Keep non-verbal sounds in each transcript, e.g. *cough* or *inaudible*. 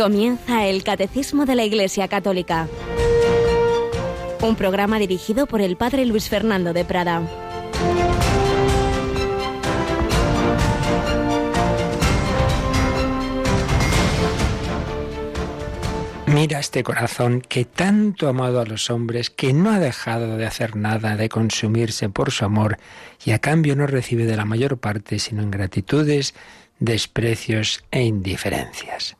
Comienza el Catecismo de la Iglesia Católica, un programa dirigido por el Padre Luis Fernando de Prada. Mira este corazón que tanto ha amado a los hombres, que no ha dejado de hacer nada, de consumirse por su amor, y a cambio no recibe de la mayor parte sino ingratitudes, desprecios e indiferencias.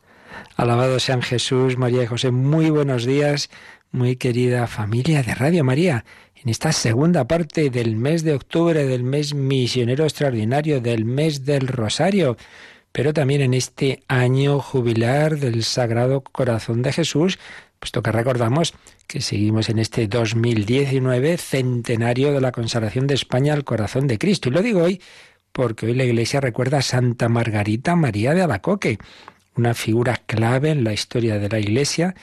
Alabado sean Jesús, María y José, muy buenos días, muy querida familia de Radio María, en esta segunda parte del mes de octubre, del mes misionero extraordinario, del mes del Rosario pero también en este año jubilar del Sagrado Corazón de Jesús, puesto que recordamos que seguimos en este 2019 centenario de la consagración de España al corazón de Cristo. Y lo digo hoy porque hoy la Iglesia recuerda a Santa Margarita María de Alacoque, una figura clave en la historia de la Iglesia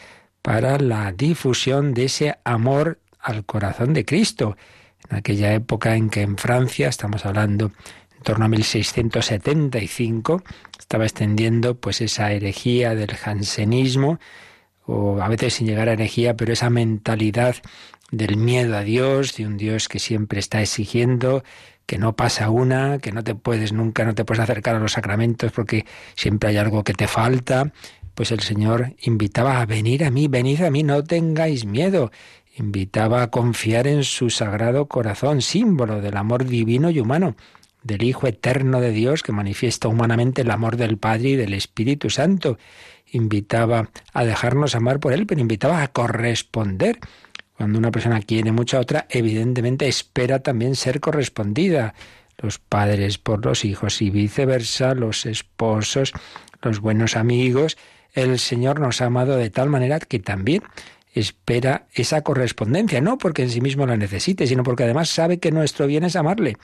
para la difusión de ese amor al corazón de Cristo. En aquella época en que en Francia, estamos hablando en torno a 1675, estaba extendiendo pues esa herejía del jansenismo, o a veces sin llegar a herejía, pero esa mentalidad del miedo a Dios, de un Dios que siempre está exigiendo, que no pasa una, que no te puedes nunca, no te puedes acercar a los sacramentos porque siempre hay algo que te falta, pues el Señor invitaba a venir a mí, venid a mí, no tengáis miedo. Invitaba a confiar en su sagrado corazón, símbolo del amor divino y humano del Hijo eterno de Dios que manifiesta humanamente el amor del Padre y del Espíritu Santo. Invitaba a dejarnos amar por Él, pero invitaba a corresponder. Cuando una persona quiere mucho a otra, evidentemente espera también ser correspondida. Los padres por los hijos y viceversa, los esposos, los buenos amigos. El Señor nos ha amado de tal manera que también espera esa correspondencia, no porque en sí mismo la necesite, sino porque además sabe que nuestro bien es amarle.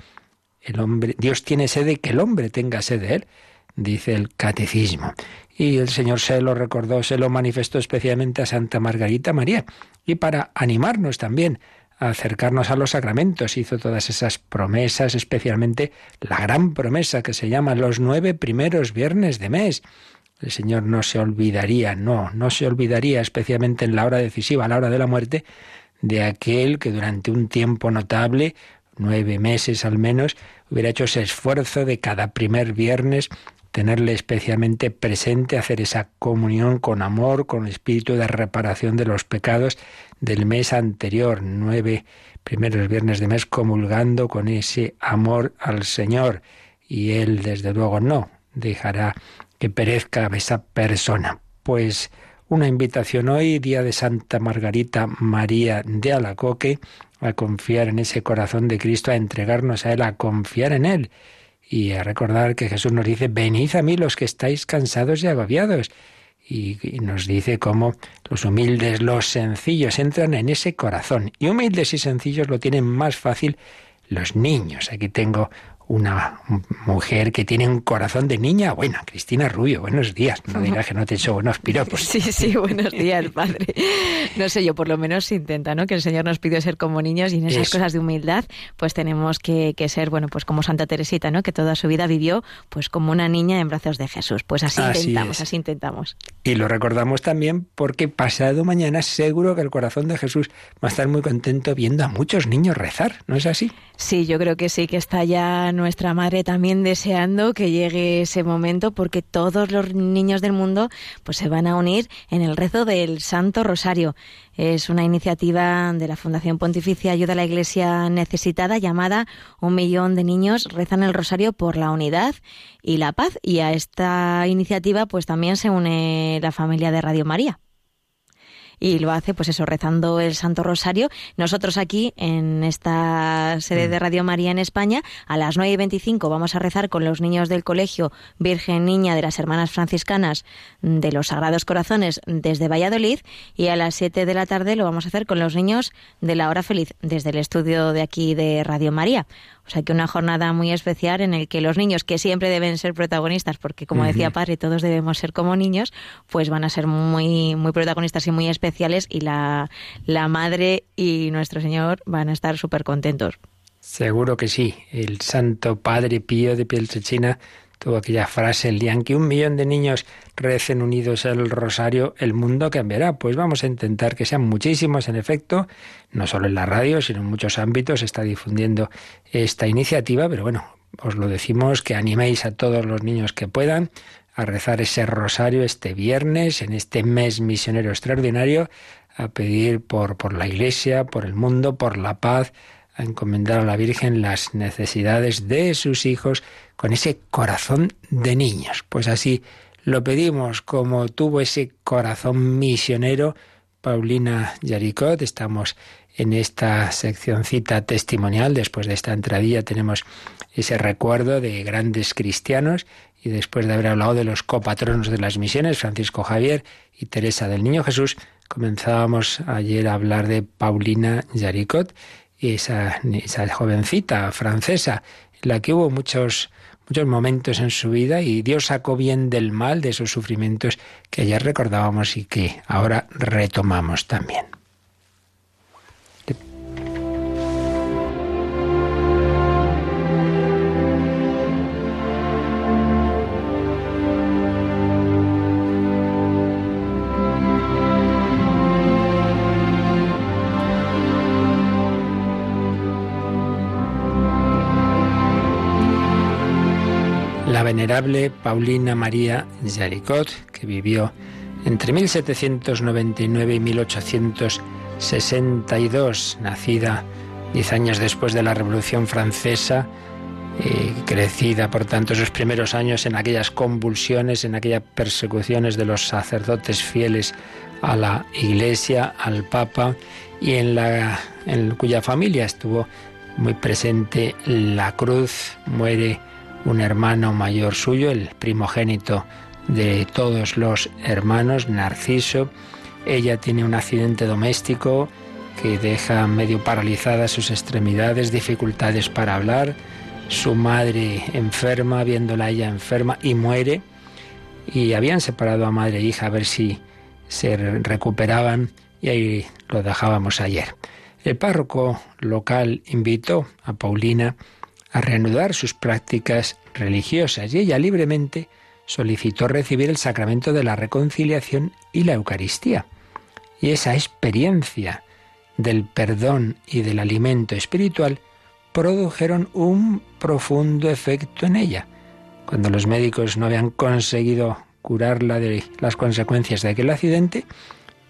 El hombre, Dios tiene sed de que el hombre tenga sed de él, dice el catecismo. Y el Señor se lo recordó, se lo manifestó especialmente a Santa Margarita María. Y para animarnos también a acercarnos a los sacramentos, hizo todas esas promesas, especialmente la gran promesa que se llama los nueve primeros viernes de mes. El Señor no se olvidaría, no, no se olvidaría, especialmente en la hora decisiva, la hora de la muerte, de aquel que durante un tiempo notable nueve meses al menos, hubiera hecho ese esfuerzo de cada primer viernes tenerle especialmente presente, hacer esa comunión con amor, con espíritu de reparación de los pecados del mes anterior, nueve primeros viernes de mes comulgando con ese amor al Señor. Y Él, desde luego, no dejará que perezca esa persona. Pues una invitación hoy, día de Santa Margarita María de Alacoque, a confiar en ese corazón de Cristo, a entregarnos a Él, a confiar en Él y a recordar que Jesús nos dice, venid a mí los que estáis cansados y agobiados. Y, nos dice cómo los humildes, los sencillos entran en ese corazón. Y humildes y sencillos lo tienen más fácil los niños. Aquí tengo una mujer que tiene un corazón de niña buena. Cristina Rubio, buenos días. No digas que no te he hecho buenos piropos. Sí, sí, *laughs* buenos días, padre. No sé, yo por lo menos intenta, ¿no? Que el Señor nos pidió ser como niños y en esas cosas de humildad, pues tenemos que, que, ser, bueno, pues como Santa Teresita, ¿no? Que toda su vida vivió, pues como una niña en brazos de Jesús. Pues así, intentamos, así intentamos. Y lo recordamos también porque pasado mañana seguro que el corazón de Jesús va a estar muy contento viendo a muchos niños rezar, ¿no es así? Sí, yo creo que sí, que está ya nuestra madre también deseando que llegue ese momento porque todos los niños del mundo pues se van a unir en el rezo del Santo Rosario. Es una iniciativa de la Fundación Pontificia Ayuda a la Iglesia Necesitada llamada Un millón de niños rezan el rosario por la unidad y la paz y a esta iniciativa pues también se une la familia de Radio María y lo hace pues eso rezando el Santo Rosario. Nosotros aquí en esta sede de mm. Radio María en España a las 9 y 25 vamos a rezar con los niños del colegio Virgen Niña de las Hermanas Franciscanas de los Sagrados Corazones desde Valladolid y a las 7 de la tarde lo vamos a hacer con los niños de la Hora Feliz desde el estudio de aquí de Radio María. O sea que una jornada muy especial en el que los niños, que siempre deben ser protagonistas, porque como decía padre, todos debemos ser como niños, pues van a ser muy, muy protagonistas y muy especiales y la, la madre y nuestro Señor van a estar súper contentos. Seguro que sí. El Santo Padre Pío de Pieltrechina tuvo aquella frase, el día en que un millón de niños recen unidos el rosario, el mundo cambiará. Pues vamos a intentar que sean muchísimos, en efecto, no solo en la radio, sino en muchos ámbitos se está difundiendo esta iniciativa, pero bueno, os lo decimos, que animéis a todos los niños que puedan a rezar ese rosario este viernes, en este mes misionero extraordinario, a pedir por, por la Iglesia, por el mundo, por la paz, a encomendar a la Virgen las necesidades de sus hijos con ese corazón de niños. Pues así lo pedimos, como tuvo ese corazón misionero Paulina Yaricot. Estamos en esta seccioncita testimonial. Después de esta entradilla tenemos ese recuerdo de grandes cristianos y después de haber hablado de los copatronos de las misiones, Francisco Javier y Teresa del Niño Jesús, comenzábamos ayer a hablar de Paulina Yaricot esa, esa jovencita francesa, en la que hubo muchos, muchos momentos en su vida y Dios sacó bien del mal de esos sufrimientos que ayer recordábamos y que ahora retomamos también. Venerable Paulina María Jaricot, que vivió entre 1799 y 1862, nacida diez años después de la Revolución Francesa, y crecida por tanto sus primeros años en aquellas convulsiones, en aquellas persecuciones de los sacerdotes fieles a la Iglesia, al Papa, y en, la, en cuya familia estuvo muy presente la cruz, muere un hermano mayor suyo, el primogénito de todos los hermanos, Narciso. Ella tiene un accidente doméstico que deja medio paralizadas sus extremidades, dificultades para hablar. Su madre enferma, viéndola ella enferma, y muere. Y habían separado a madre e hija a ver si se recuperaban y ahí lo dejábamos ayer. El párroco local invitó a Paulina a reanudar sus prácticas religiosas y ella libremente solicitó recibir el sacramento de la reconciliación y la Eucaristía. Y esa experiencia del perdón y del alimento espiritual produjeron un profundo efecto en ella. Cuando los médicos no habían conseguido curarla de las consecuencias de aquel accidente,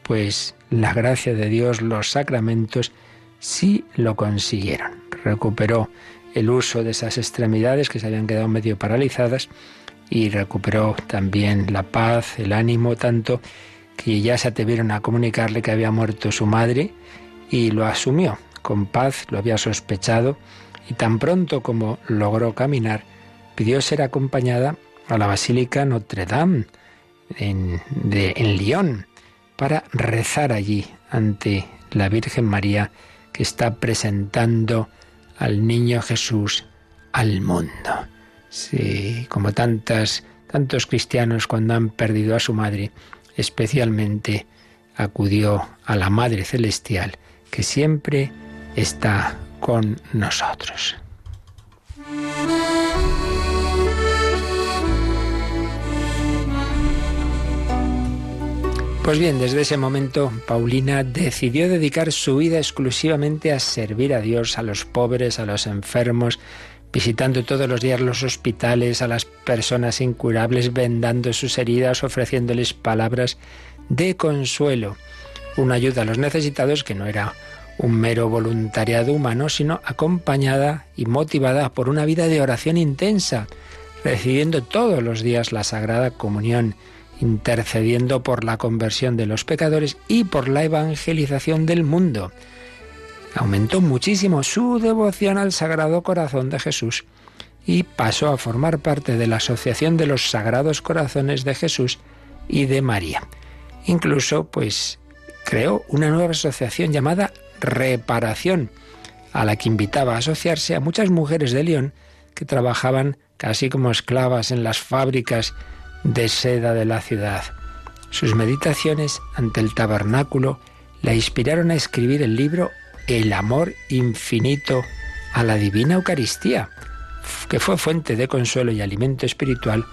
pues la gracia de Dios, los sacramentos, sí lo consiguieron. Recuperó el uso de esas extremidades que se habían quedado medio paralizadas y recuperó también la paz, el ánimo, tanto que ya se atrevieron a comunicarle que había muerto su madre y lo asumió con paz, lo había sospechado y tan pronto como logró caminar, pidió ser acompañada a la Basílica Notre Dame en, en Lyon para rezar allí ante la Virgen María que está presentando al niño Jesús al mundo. Sí, como tantas, tantos cristianos cuando han perdido a su madre, especialmente acudió a la Madre Celestial, que siempre está con nosotros. Pues bien, desde ese momento Paulina decidió dedicar su vida exclusivamente a servir a Dios, a los pobres, a los enfermos, visitando todos los días los hospitales, a las personas incurables, vendando sus heridas, ofreciéndoles palabras de consuelo, una ayuda a los necesitados que no era un mero voluntariado humano, sino acompañada y motivada por una vida de oración intensa, recibiendo todos los días la Sagrada Comunión, intercediendo por la conversión de los pecadores y por la evangelización del mundo. Aumentó muchísimo su devoción al Sagrado Corazón de Jesús y pasó a formar parte de la Asociación de los Sagrados Corazones de Jesús y de María. Incluso, pues, creó una nueva asociación llamada Reparación, a la que invitaba a asociarse a muchas mujeres de León que trabajaban casi como esclavas en las fábricas de seda de la ciudad. Sus meditaciones ante el tabernáculo la inspiraron a escribir el libro El amor infinito a la divina Eucaristía, que fue fuente de consuelo y alimento espiritual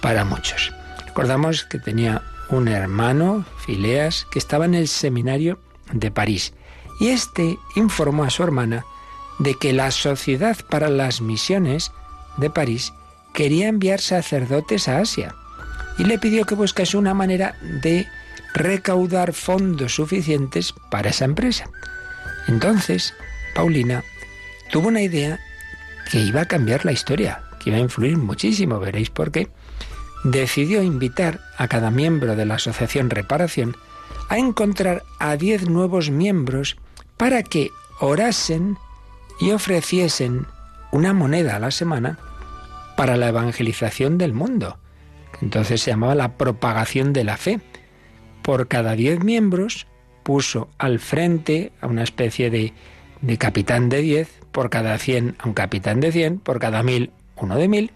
para muchos. Recordamos que tenía un hermano, Fileas, que estaba en el seminario de París. Y este informó a su hermana de que la Sociedad para las Misiones de París quería enviar sacerdotes a Asia y le pidió que buscase una manera de recaudar fondos suficientes para esa empresa. Entonces, Paulina tuvo una idea que iba a cambiar la historia, que iba a influir muchísimo, veréis por qué. Decidió invitar a cada miembro de la Asociación Reparación a encontrar a diez nuevos miembros para que orasen y ofreciesen una moneda a la semana para la evangelización del mundo. Entonces se llamaba la propagación de la fe. Por cada diez miembros puso al frente a una especie de, de capitán de diez, por cada cien a un capitán de cien, por cada mil uno de mil.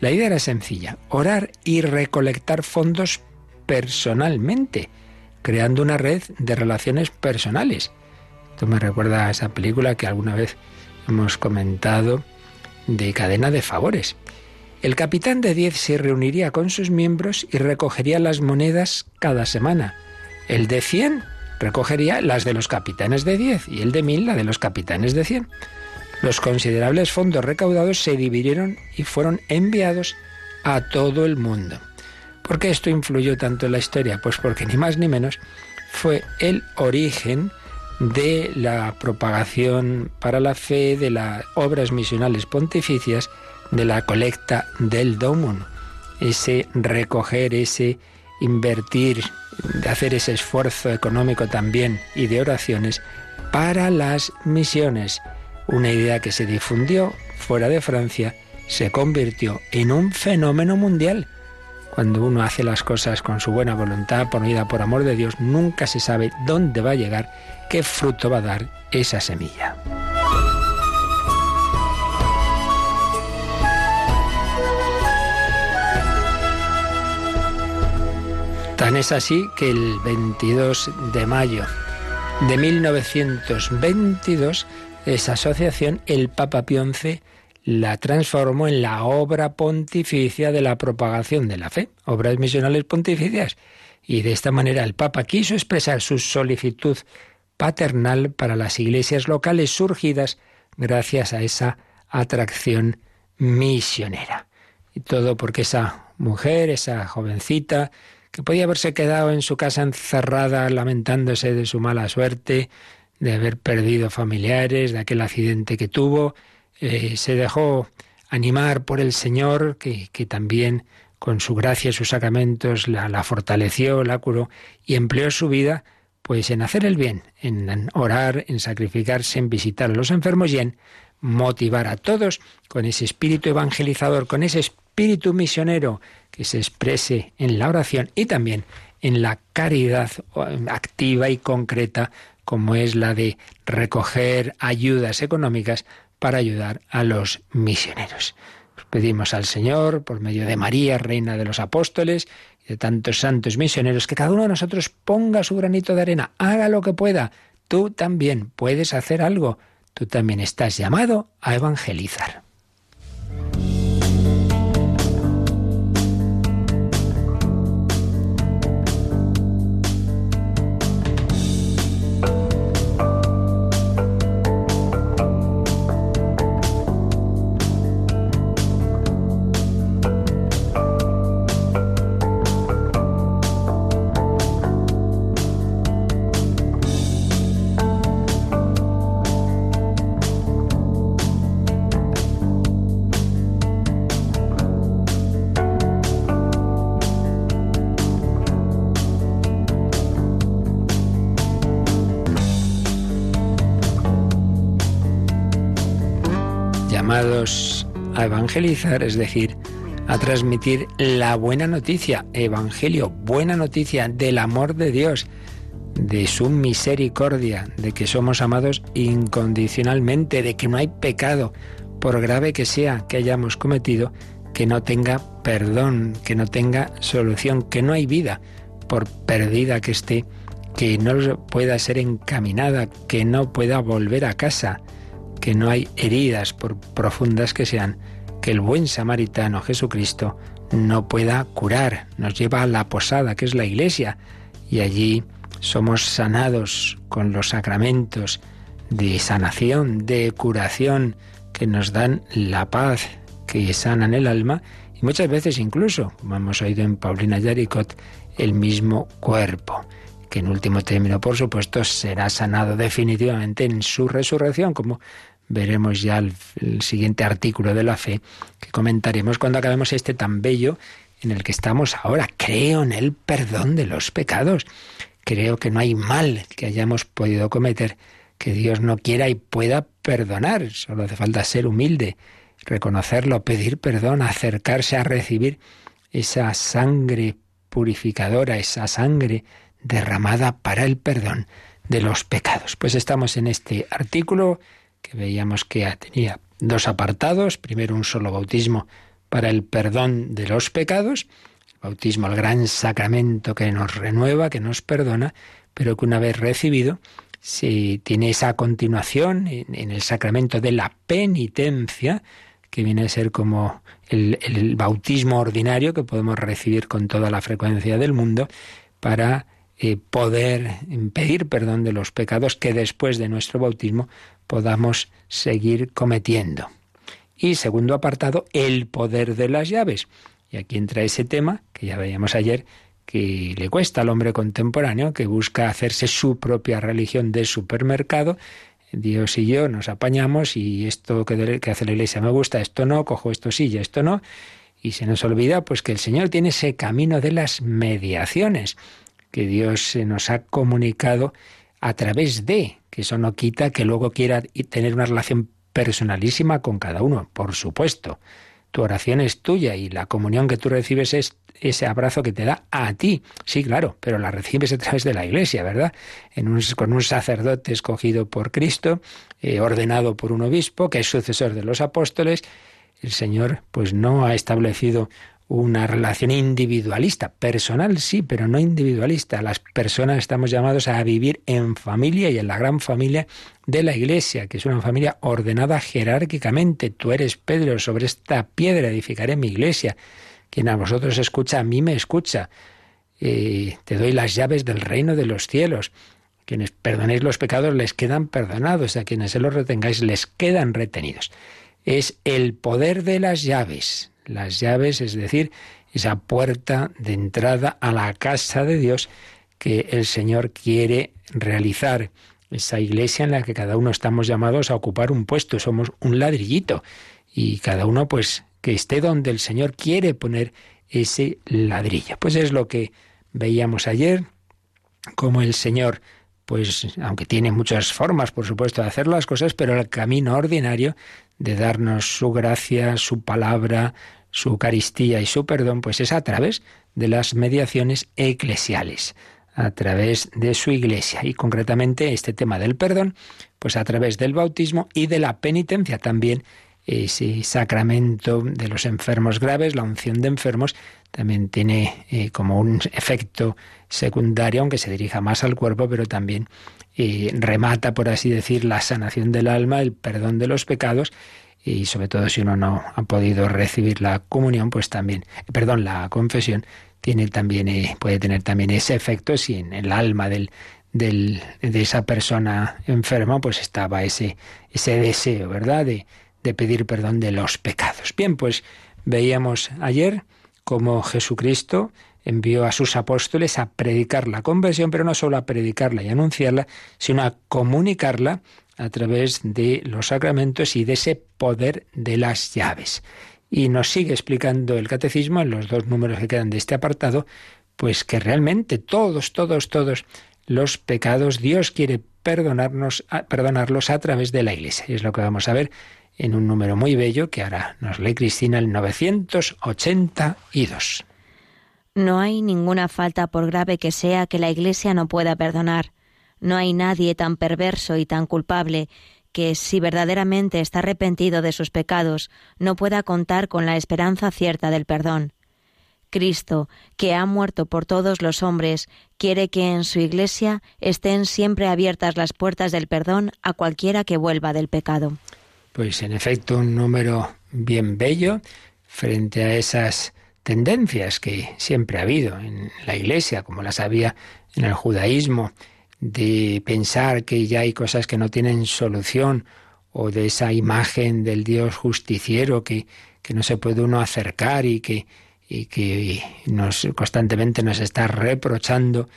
La idea era sencilla, orar y recolectar fondos personalmente, creando una red de relaciones personales. Esto me recuerda a esa película que alguna vez hemos comentado de cadena de favores. El capitán de 10 se reuniría con sus miembros y recogería las monedas cada semana. El de 100 recogería las de los capitanes de 10 y el de 1000 la de los capitanes de 100. Los considerables fondos recaudados se dividieron y fueron enviados a todo el mundo. ¿Por qué esto influyó tanto en la historia? Pues porque ni más ni menos fue el origen de la propagación para la fe, de las obras misionales pontificias, de la colecta del Domum. Ese recoger, ese invertir, hacer ese esfuerzo económico también y de oraciones para las misiones. Una idea que se difundió fuera de Francia, se convirtió en un fenómeno mundial cuando uno hace las cosas con su buena voluntad, por vida, por amor de Dios, nunca se sabe dónde va a llegar, qué fruto va a dar esa semilla. Tan es así que el 22 de mayo de 1922, esa asociación, el Papa Pío la transformó en la obra pontificia de la propagación de la fe, obras misionales pontificias. Y de esta manera el Papa quiso expresar su solicitud paternal para las iglesias locales surgidas gracias a esa atracción misionera. Y todo porque esa mujer, esa jovencita, que podía haberse quedado en su casa encerrada lamentándose de su mala suerte, de haber perdido familiares, de aquel accidente que tuvo, eh, se dejó animar por el Señor, que, también con su gracia y sus sacramentos la, la, fortaleció, la curó, y empleó su vida pues en hacer el bien, en orar, en sacrificarse, en visitar a los enfermos y en motivar a todos con ese espíritu evangelizador, con ese espíritu misionero que se exprese en la oración y también en la caridad activa y concreta como es la de recoger ayudas económicas para ayudar a los misioneros. pedimos al Señor, por medio de María, Reina de los Apóstoles, y de tantos santos misioneros, que cada uno de nosotros ponga su granito de arena, haga lo que pueda. Tú también puedes hacer algo. Tú también estás llamado a evangelizar. A evangelizar, es decir, a transmitir la buena noticia, evangelio, buena noticia del amor de Dios, de su misericordia, de que somos amados incondicionalmente, de que no hay pecado, por grave que sea que hayamos cometido, que no tenga perdón, que no tenga solución, que no hay vida, por perdida que esté, que no pueda ser encaminada, que no pueda volver a casa que no hay heridas, por profundas que sean, que el buen samaritano Jesucristo no pueda curar. Nos lleva a la posada, que es la iglesia, y allí somos sanados con los sacramentos de sanación, de curación, que nos dan la paz, que sanan el alma, y muchas veces incluso, como hemos oído en Paulina Yaricot, el mismo cuerpo que en último término, por supuesto, será sanado definitivamente en su resurrección, como veremos ya el, el, siguiente artículo de la fe que comentaremos cuando acabemos este tan bello en el que estamos ahora. Creo en el perdón de los pecados. Creo que no hay mal que hayamos podido cometer que Dios no quiera y pueda perdonar. Solo hace falta ser humilde, reconocerlo, pedir perdón, acercarse a recibir esa sangre purificadora, esa sangre derramada para el perdón de los pecados. Pues estamos en este artículo que veíamos que tenía dos apartados. Primero un solo bautismo para el perdón de los pecados. El bautismo, el gran sacramento que nos renueva, que nos perdona, pero que una vez recibido, si tiene esa continuación en, en, el sacramento de la penitencia, que viene a ser como el, el bautismo ordinario que podemos recibir con toda la frecuencia del mundo, para eh, poder pedir perdón de los pecados que después de nuestro bautismo podamos seguir cometiendo. Y segundo apartado, el poder de las llaves. Y aquí entra ese tema que ya veíamos ayer, que le cuesta al hombre contemporáneo, que busca hacerse su propia religión de supermercado. Dios y yo nos apañamos y esto que, hace la iglesia me gusta, esto no, cojo esto sí y esto no. Y se nos olvida pues que el Señor tiene ese camino de las mediaciones que Dios se nos ha comunicado a través de, que eso no quita que luego quiera tener una relación personalísima con cada uno, por supuesto. Tu oración es tuya y la comunión que tú recibes es ese abrazo que te da a ti. Sí, claro, pero la recibes a través de la iglesia, ¿verdad? Con un sacerdote escogido por Cristo, eh, ordenado por un obispo, que es sucesor de los apóstoles. El Señor, pues no ha establecido una relación individualista, personal sí, pero no individualista. Las personas estamos llamados a vivir en familia y en la gran familia de la Iglesia, que es una familia ordenada jerárquicamente. Tú eres Pedro, sobre esta piedra edificaré mi iglesia. Quien a vosotros escucha, a mí me escucha. Eh, te doy las llaves del reino de los cielos. Quienes perdonéis los pecados les quedan perdonados, a quienes se los retengáis les quedan retenidos. Es el poder de las llaves las llaves, es decir, esa puerta de entrada a la casa de Dios que el Señor quiere realizar. Esa iglesia en la que cada uno estamos llamados a ocupar un puesto, somos un ladrillito y cada uno pues que esté donde el Señor quiere poner ese ladrillo. Pues es lo que veíamos ayer, como el Señor pues aunque tiene muchas formas, por supuesto, de hacer las cosas, pero el camino ordinario de darnos su gracia, su palabra, su Eucaristía y su perdón, pues es a través de las mediaciones eclesiales, a través de su iglesia. Y concretamente este tema del perdón, pues a través del bautismo y de la penitencia también, ese sacramento de los enfermos graves, la unción de enfermos, también tiene eh, como un efecto secundario, aunque se dirija más al cuerpo, pero también eh, remata, por así decir, la sanación del alma, el perdón de los pecados y sobre todo si uno no ha podido recibir la comunión, pues también, perdón, la confesión tiene también eh, puede tener también ese efecto si en el alma del, de esa persona enferma pues estaba ese ese deseo, ¿verdad? De, de pedir perdón de los pecados. Bien, pues veíamos ayer cómo Jesucristo envió a sus apóstoles a predicar la conversión, pero no solo a predicarla y anunciarla, sino a comunicarla a través de los sacramentos y de ese poder de las llaves. Y nos sigue explicando el catecismo en los dos números que quedan de este apartado, pues que realmente todos, todos, todos los pecados Dios quiere perdonarnos, perdonarlos a través de la Iglesia. Y es lo que vamos a ver en un número muy bello que ahora nos lee Cristina el 982. No hay ninguna falta por grave que sea que la Iglesia no pueda perdonar. No hay nadie tan perverso y tan culpable que, si verdaderamente está arrepentido de sus pecados, no pueda contar con la esperanza cierta del perdón. Cristo, que ha muerto por todos los hombres, quiere que en su Iglesia estén siempre abiertas las puertas del perdón a cualquiera que vuelva del pecado. Pues en efecto un número bien bello frente a esas tendencias que siempre ha habido en la Iglesia, como las había en el judaísmo, de pensar que ya hay cosas que no tienen solución, o de esa imagen del Dios justiciero que, que no se puede uno acercar y que, y que nos constantemente nos está reprochando,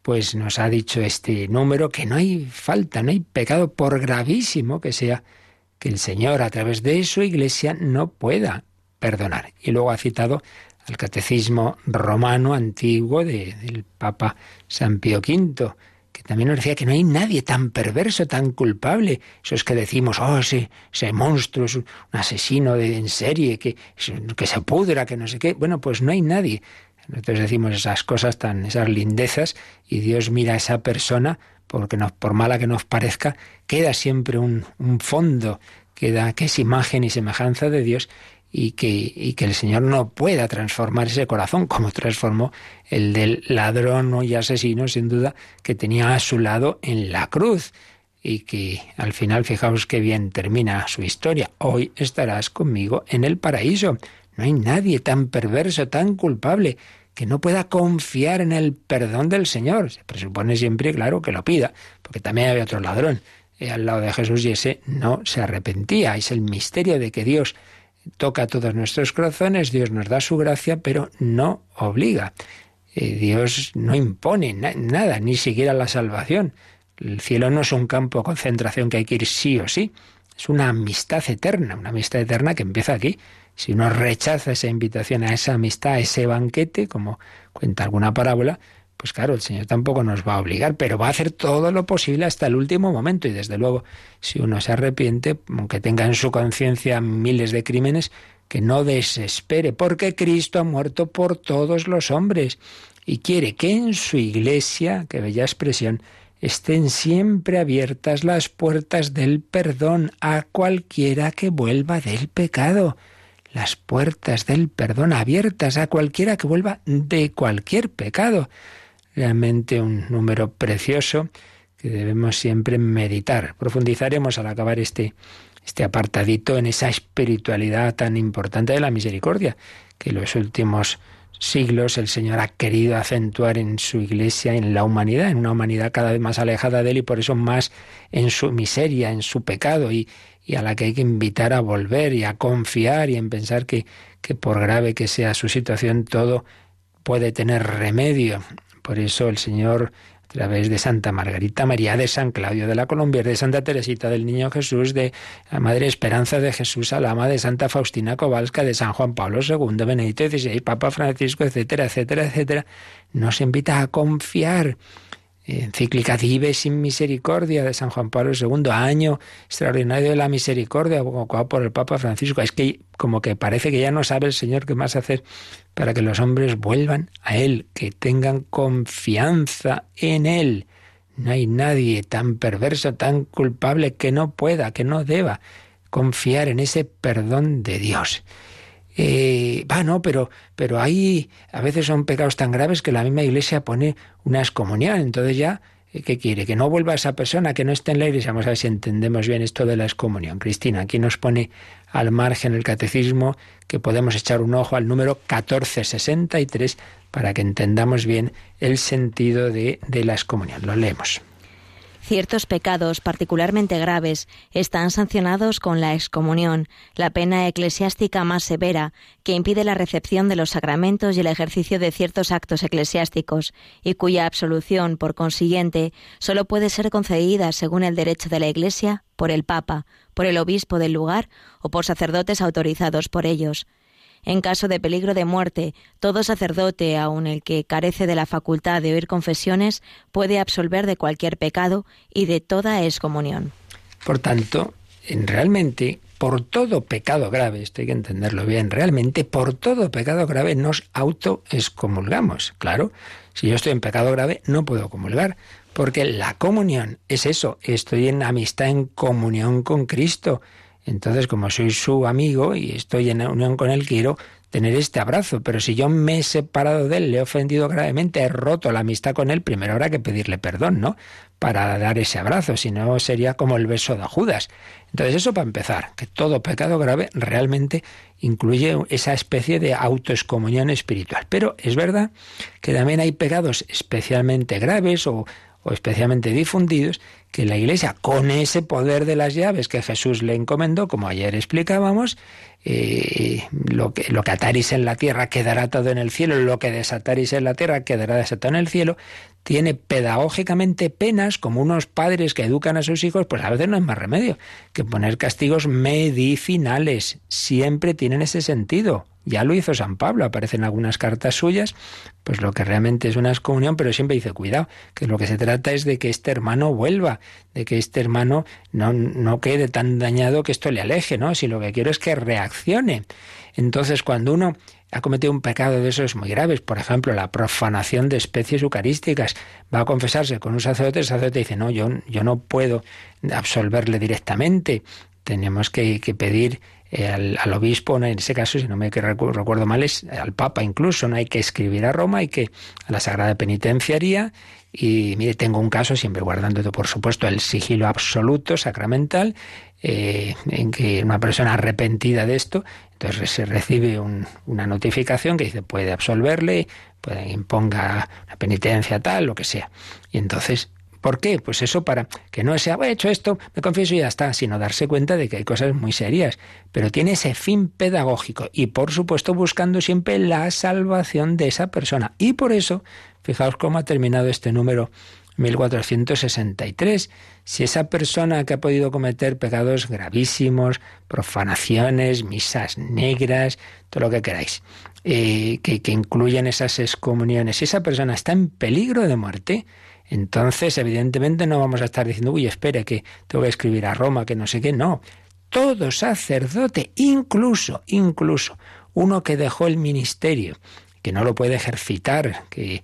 pues nos ha dicho este número que no hay falta, no hay pecado por gravísimo que sea que el Señor a través de su iglesia no pueda perdonar. Y luego ha citado al catecismo romano antiguo del Papa San Pío V, que también nos decía que no hay nadie tan perverso, tan culpable. Eso es que decimos, oh, ese, ese monstruo es un asesino de, en serie, que, que se pudra, que no sé qué. Bueno, pues no hay nadie. Nosotros decimos esas cosas tan, esas lindezas, y Dios mira a esa persona, porque por mala que nos parezca, queda siempre un, un fondo, queda que es imagen y semejanza de Dios, y que, y que el Señor no pueda transformar ese corazón como transformó el del ladrón y asesino, sin duda, que tenía a su lado en la cruz y que al final, fijaos qué bien termina su historia. Hoy estarás conmigo en el paraíso. No hay nadie tan perverso, tan culpable, que no pueda confiar en el perdón del Señor. Se presupone siempre, claro, que lo pida, porque también había otro ladrón eh, al lado de Jesús y ese no se arrepentía. Es el misterio de que Dios toca todos nuestros corazones, Dios nos da su gracia, pero no obliga. Eh, Dios no impone nada, ni siquiera la salvación. El cielo no es un campo de concentración que hay que ir sí o sí. Es una amistad eterna, una amistad eterna que empieza aquí. Si uno rechaza esa invitación a esa amistad, a ese banquete, como cuenta alguna parábola, pues claro, el Señor tampoco nos va a obligar, pero va a hacer todo lo posible hasta el último momento. Y desde luego, si uno se arrepiente, aunque tenga en su conciencia miles de crímenes, que no desespere, porque Cristo ha muerto por todos los hombres y quiere que en su iglesia, que bella expresión, estén siempre abiertas las puertas del perdón a cualquiera que vuelva del pecado. Las puertas del perdón abiertas a cualquiera que vuelva de cualquier pecado realmente un número precioso que debemos siempre meditar. Profundizaremos al acabar este, este apartadito en esa espiritualidad tan importante de la misericordia, que los últimos siglos el Señor ha querido acentuar en su iglesia, en la humanidad, en una humanidad cada vez más alejada de Él y por eso más en su miseria, en su pecado y, y a la que hay que invitar a volver y a confiar y en pensar que, que por grave que sea su situación, todo puede tener remedio por eso el Señor, a través de Santa Margarita María, de San Claudio de la Colombia, de Santa Teresita del Niño Jesús, de la Madre Esperanza de Jesús Alama, de Santa Faustina Kowalska, de San Juan Pablo II, Benedicto XVI, Papa Francisco, etcétera, etcétera, etcétera, nos invita a confiar encíclica Dive sin Misericordia de San Juan Pablo II, año extraordinario de la misericordia, convocado por el Papa Francisco. Es que como que parece que ya no sabe el Señor qué más hacer para que los hombres vuelvan a Él, que tengan confianza en Él. No hay nadie tan perverso, tan culpable que no pueda, que no deba confiar en ese perdón de Dios eh, no, pero, pero hay, a veces son pecados tan graves que la misma iglesia pone una excomunión. Entonces ya, eh, ¿qué quiere? Que no vuelva esa persona, que no esté en la iglesia. Vamos a ver si entendemos bien esto de la excomunión. Cristina, aquí nos pone al margen el catecismo que podemos echar un ojo al número 1463 para que entendamos bien el sentido de, de la excomunión. Lo leemos. Ciertos pecados particularmente graves están sancionados con la excomunión, la pena eclesiástica más severa que impide la recepción de los sacramentos y el ejercicio de ciertos actos eclesiásticos, y cuya absolución, por consiguiente, sólo puede ser concedida según el derecho de la Iglesia por el Papa, por el obispo del lugar o por sacerdotes autorizados por ellos. En caso de peligro de muerte, todo sacerdote, aun el que carece de la facultad de oír confesiones, puede absolver de cualquier pecado y de toda excomunión. Por tanto, realmente, por todo pecado grave, esto hay que entenderlo bien, realmente por todo pecado grave nos autoexcomulgamos. Claro, si yo estoy en pecado grave, no puedo comulgar, porque la comunión es eso, estoy en amistad, en comunión con Cristo. Entonces, como soy su amigo y estoy en unión con él, quiero tener este abrazo, pero si yo me he separado de él, le he ofendido gravemente, he roto la amistad con él, primero habrá que pedirle perdón, ¿no? Para dar ese abrazo, si no sería como el beso de Judas. Entonces eso para empezar, que todo pecado grave realmente incluye esa especie de autoexcomunión espiritual. Pero es verdad que también hay pecados especialmente graves o, o especialmente difundidos que la Iglesia, con ese poder de las llaves que Jesús le encomendó, como ayer explicábamos, eh, lo, que, lo que ataris en la tierra quedará todo en el cielo, lo que desataris en la tierra quedará desatado en el cielo, tiene pedagógicamente penas como unos padres que educan a sus hijos, pues a veces no es más remedio que poner castigos medicinales. Siempre tienen ese sentido. Ya lo hizo San Pablo, aparece en algunas cartas suyas, pues lo que realmente es una excomunión, pero siempre dice, cuidado, que lo que se trata es de que este hermano vuelva, de que este hermano no, no quede tan dañado que esto le aleje, ¿no? Si lo que quiero es que reaccione. Entonces, cuando uno ha cometido un pecado de esos muy graves, por ejemplo, la profanación de especies eucarísticas, va a confesarse con un sacerdote, el sacerdote dice, no, yo, yo no puedo absolverle directamente, tenemos que, pedir eh, al, obispo, en ese caso, si no me recuerdo mal, es al Papa incluso, no hay que escribir a Roma, hay que a la Sagrada Penitenciaría. Y mire, tengo un caso, siempre guardando, por supuesto, el sigilo absoluto, sacramental, eh, en que una persona arrepentida de esto, entonces se recibe una notificación que dice puede absolverle, puede imponga una penitencia tal, lo que sea. Y entonces ¿Por qué? Pues eso para que no sea, he hecho esto, me confieso y ya está, sino darse cuenta de que hay cosas muy serias. Pero tiene ese fin pedagógico y, por supuesto, buscando siempre la salvación de esa persona. Y por eso, fijaos cómo ha terminado este número 1463. Si esa persona que ha podido cometer pecados gravísimos, profanaciones, misas negras, todo lo que queráis, eh, que, que incluyen esas excomuniones, si esa persona está en peligro de muerte, entonces evidentemente no vamos a estar diciendo, uy, espere que tengo que escribir a Roma, que no sé qué, no. Todo sacerdote, incluso, incluso uno que dejó el ministerio, que no lo puede ejercitar, que,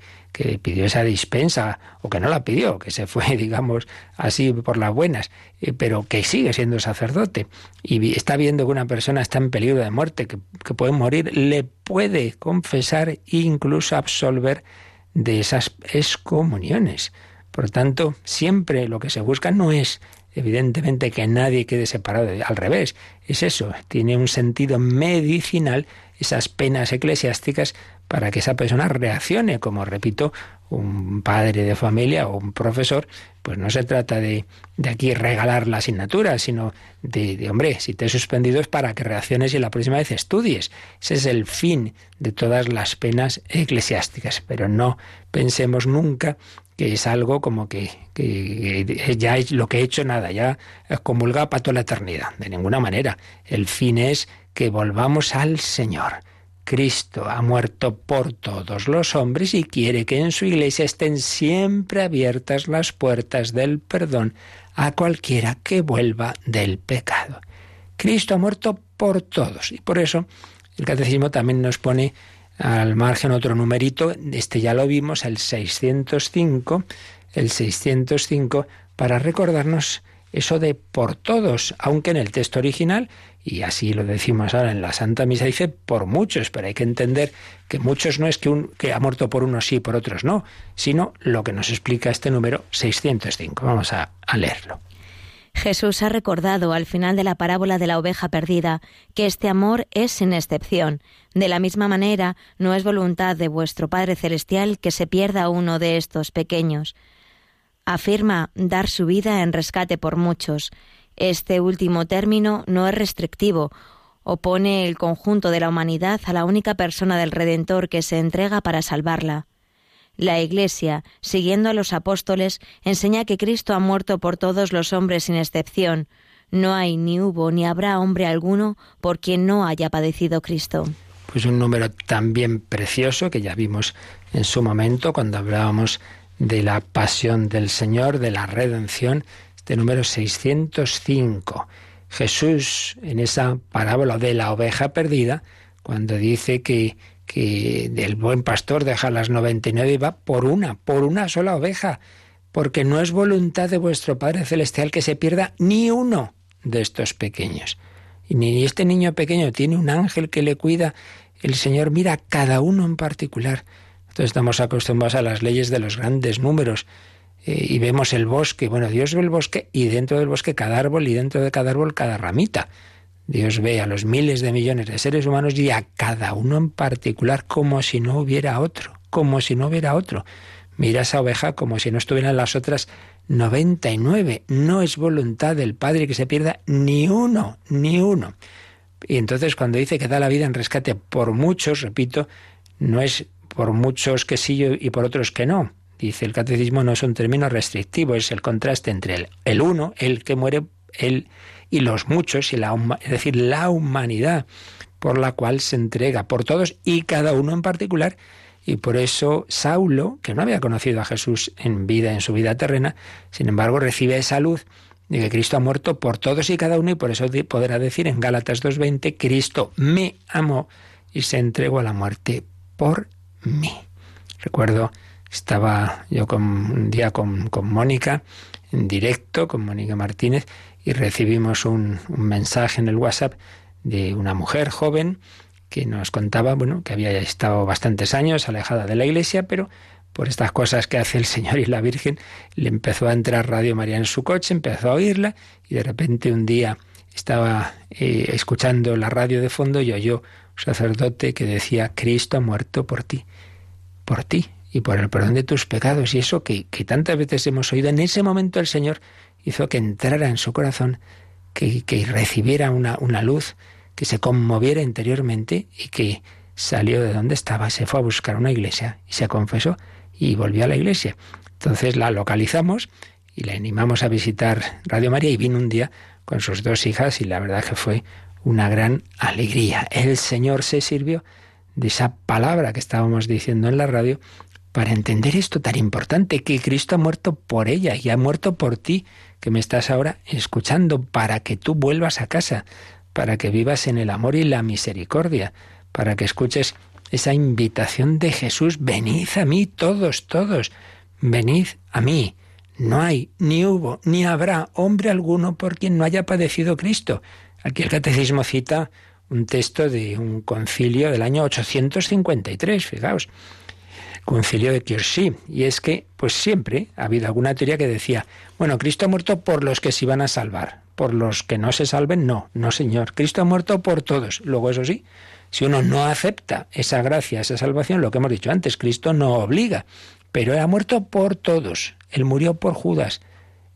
pidió esa dispensa o que no la pidió, que se fue, *laughs* digamos, así por las buenas, eh, pero que sigue siendo sacerdote y está viendo que una persona está en peligro de muerte, que, que puede morir, le puede confesar e incluso absolver de esas excomuniones. Por tanto, siempre lo que se busca no es evidentemente que nadie quede separado, al revés, es eso, tiene un sentido medicinal esas penas eclesiásticas para que esa persona reaccione, como repito, un padre de familia o un profesor, pues no se trata de, de aquí regalar la asignatura, sino de, hombre, si te he suspendido es para que reacciones y la próxima vez estudies. Ese es el fin de todas las penas eclesiásticas, pero no pensemos nunca que es algo como que, que, ya es lo que he hecho nada, ya comulga para toda la eternidad. De ninguna manera. El fin es que volvamos al Señor. Cristo ha muerto por todos los hombres y quiere que en su iglesia estén siempre abiertas las puertas del perdón a cualquiera que vuelva del pecado. Cristo ha muerto por todos y por eso el catecismo también nos pone al margen otro numerito, este ya lo vimos, el 605, el 605, para recordarnos eso de por todos, aunque en el texto original, y así lo decimos ahora en la Santa Misa, dice por muchos, pero hay que entender que muchos no es que, un, que ha muerto por unos sí, por otros no, sino lo que nos explica este número 605. Vamos a leerlo. Jesús ha recordado al final de la parábola de la oveja perdida que este amor es sin excepción. De la misma manera, no es voluntad de vuestro Padre Celestial que se pierda uno de estos pequeños. Afirma dar su vida en rescate por muchos. Este último término no es restrictivo, opone el conjunto de la humanidad a la única persona del Redentor que se entrega para salvarla. La Iglesia, siguiendo a los apóstoles, enseña que Cristo ha muerto por todos los hombres sin excepción. No hay ni hubo ni habrá hombre alguno por quien no haya padecido Cristo. Pues un número también precioso que ya vimos en su momento cuando hablábamos de la pasión del Señor, de la redención, este número 605. Jesús, en esa parábola de la oveja perdida, cuando dice que que del buen pastor deja las 99 y va por una, por una sola oveja, porque no es voluntad de vuestro Padre Celestial que se pierda ni uno de estos pequeños. Y ni este niño pequeño tiene un ángel que le cuida el Señor mira a cada uno en particular. Entonces estamos acostumbrados a las leyes de los grandes números eh, y vemos el bosque. Bueno, Dios ve el bosque y dentro del bosque cada árbol y dentro de cada árbol cada ramita. Dios ve a los miles de millones de seres humanos y a cada uno en particular como si no hubiera otro, como si no hubiera otro. Mira esa oveja como si no estuvieran las otras 99. No es voluntad del Padre que se pierda ni uno, ni uno. Y entonces cuando dice que da la vida en rescate por muchos, repito, no es por muchos que sí y por otros que no. Dice el catecismo no es un término restrictivo, es el contraste entre el, el uno, el que muere, el y los muchos, y la, es decir, la humanidad por la cual se entrega por todos y cada uno en particular y por eso Saulo, que no había conocido a Jesús en vida, en su vida terrena, sin embargo recibe esa luz de que Cristo ha muerto por todos y cada uno, y por eso podrá decir en Gálatas 2.20, Cristo me amó y se entregó a la muerte por mí. Recuerdo, estaba yo con, un día con, Mónica, en directo, con Mónica Martínez, y recibimos un, un mensaje en el WhatsApp de una mujer joven que nos contaba, bueno, que había estado bastantes años alejada de la iglesia, pero por estas cosas que hace el Señor y la Virgen, le empezó a entrar Radio María en su coche, empezó a oírla y de repente un día estaba eh, escuchando la radio de fondo y oyó un sacerdote que decía, Cristo ha muerto por ti, por ti y por el perdón de tus pecados. Y eso que, que tantas veces hemos oído, en ese momento el Señor hizo que entrara en su corazón, que, que recibiera una, una luz que se conmoviera interiormente y que salió de donde estaba, se fue a buscar una iglesia y se confesó y volvió a la iglesia. Entonces la localizamos y la animamos a visitar Radio María y vino un día con sus dos hijas y la verdad que fue una gran alegría. El Señor se sirvió de esa palabra que estábamos diciendo en la radio para entender esto tan importante, que Cristo ha muerto por ella y ha muerto por ti, que me estás ahora escuchando, para que tú vuelvas a casa, para que vivas en el amor y la misericordia, para que escuches esa invitación de Jesús, venid a mí todos, todos, venid a mí. No hay, ni hubo, ni habrá hombre alguno por quien no haya padecido Cristo. Aquí el catecismo cita un texto de un concilio del año 853, fijaos, concilio de Kirsi, y es que, pues siempre ha habido alguna teoría que decía, bueno, Cristo ha muerto por los que se iban a salvar, por los que no se salven, no, no señor. Cristo ha muerto por todos. Luego, eso sí, si uno no acepta esa gracia, esa salvación, lo que hemos dicho antes, Cristo no obliga, pero Él ha muerto por todos. Él murió por Judas.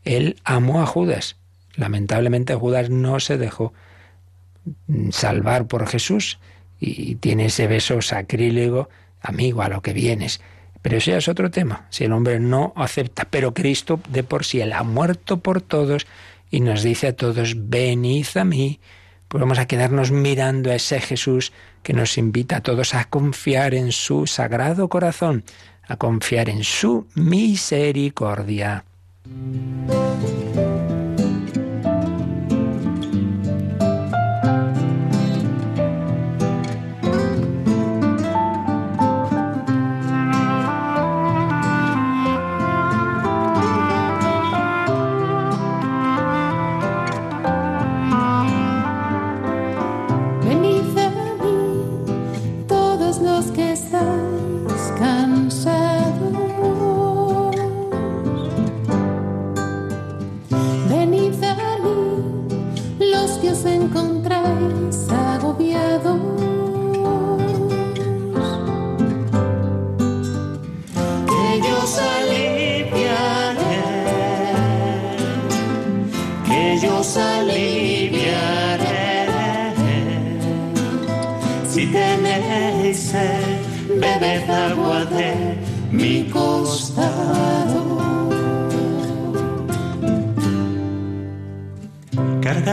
Él amó a Judas. Lamentablemente Judas no se dejó salvar por Jesús y tiene ese beso sacrílego, amigo, a lo que vienes. Pero ese es otro tema, si el hombre no acepta. Pero Cristo de por sí, Él ha muerto por todos y nos dice a todos, venid a mí. Pues vamos a quedarnos mirando a ese Jesús que nos invita a todos a confiar en su sagrado corazón, a confiar en su misericordia.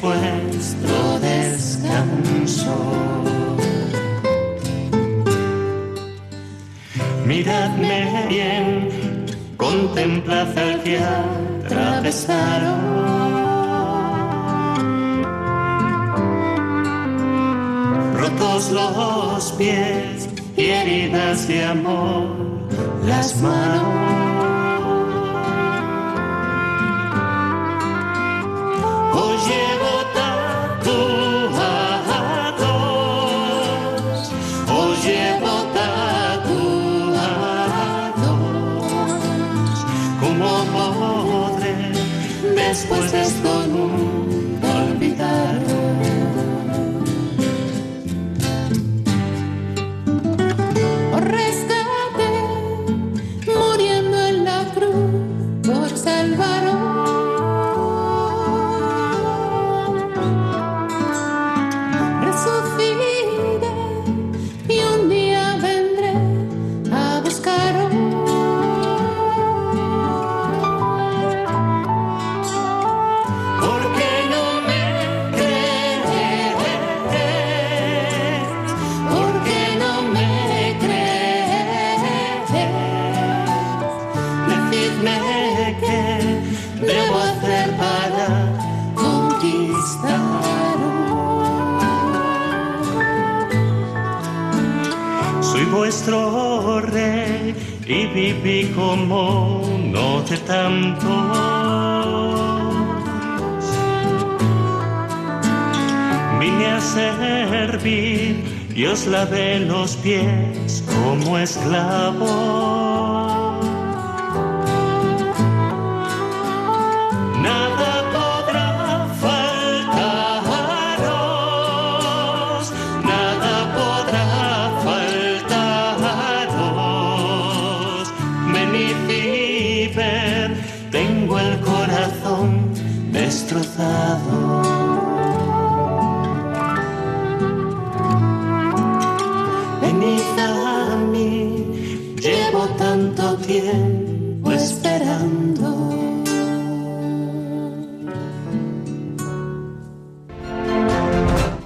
vuestro descanso. Miradme bien, contemplad al que atravesaron. Rotos los pies y heridas de amor, las manos como no de tantos. Vine a servir y os lavé los pies como esclavo.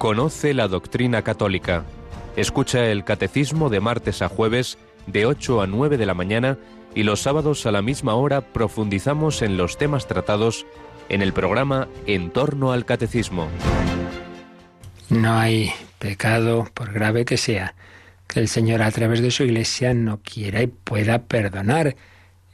Conoce la doctrina católica. Escucha el catecismo de martes a jueves de 8 a 9 de la mañana y los sábados a la misma hora profundizamos en los temas tratados en el programa En torno al catecismo. No hay pecado, por grave que sea, que el Señor a través de su iglesia no quiera y pueda perdonar.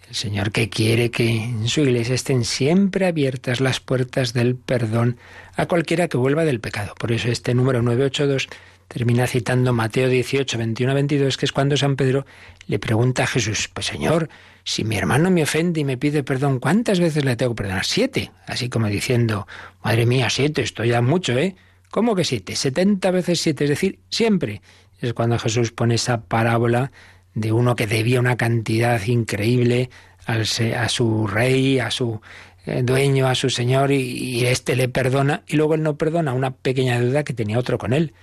El Señor que quiere que en su iglesia estén siempre abiertas las puertas del perdón a cualquiera que vuelva del pecado. Por eso este número 982 termina citando Mateo 18, 21 a 22, que es cuando San Pedro le pregunta a Jesús, pues Señor, si mi hermano me ofende y me pide perdón, ¿cuántas veces le tengo que perdonar? Siete. Así como diciendo, madre mía, siete, esto ya mucho, ¿eh? ¿Cómo que siete? Setenta veces siete, es decir, siempre. Es cuando Jesús pone esa parábola de uno que debía una cantidad increíble a su rey, a su dueño, a su señor, y, éste le perdona, y luego él no perdona una pequeña deuda que tenía otro con él.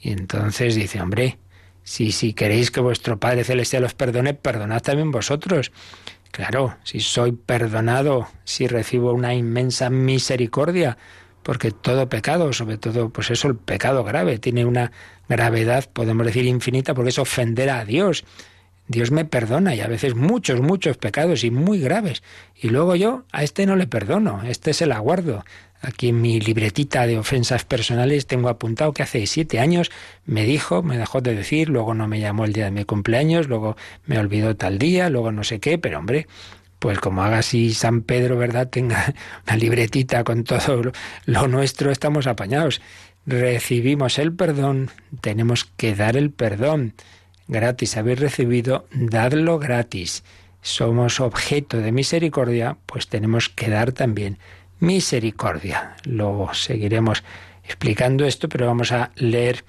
Y entonces dice, hombre, si, si queréis que vuestro Padre Celestial os perdone, perdonad también vosotros. Claro, si soy perdonado, si recibo una inmensa misericordia, porque todo pecado, sobre todo, pues eso, el pecado grave, tiene una gravedad, podemos decir, infinita, porque es ofender a Dios. Dios me perdona y a veces muchos, muchos pecados y muy graves. Y luego yo a este no le perdono, este se la guardo. Aquí en mi libretita de ofensas personales tengo apuntado que hace siete años me dijo, me dejó de decir, luego no me llamó el día de mi cumpleaños, luego me olvidó tal día, luego no sé qué, pero hombre, pues como haga así San Pedro, ¿verdad? *laughs* Tenga una libretita con todo lo nuestro, estamos apañados. Recibimos el perdón, tenemos que dar el perdón gratis habéis recibido, dadlo gratis. Somos objeto de misericordia, pues tenemos que dar también misericordia. Luego seguiremos explicando esto, pero vamos a leer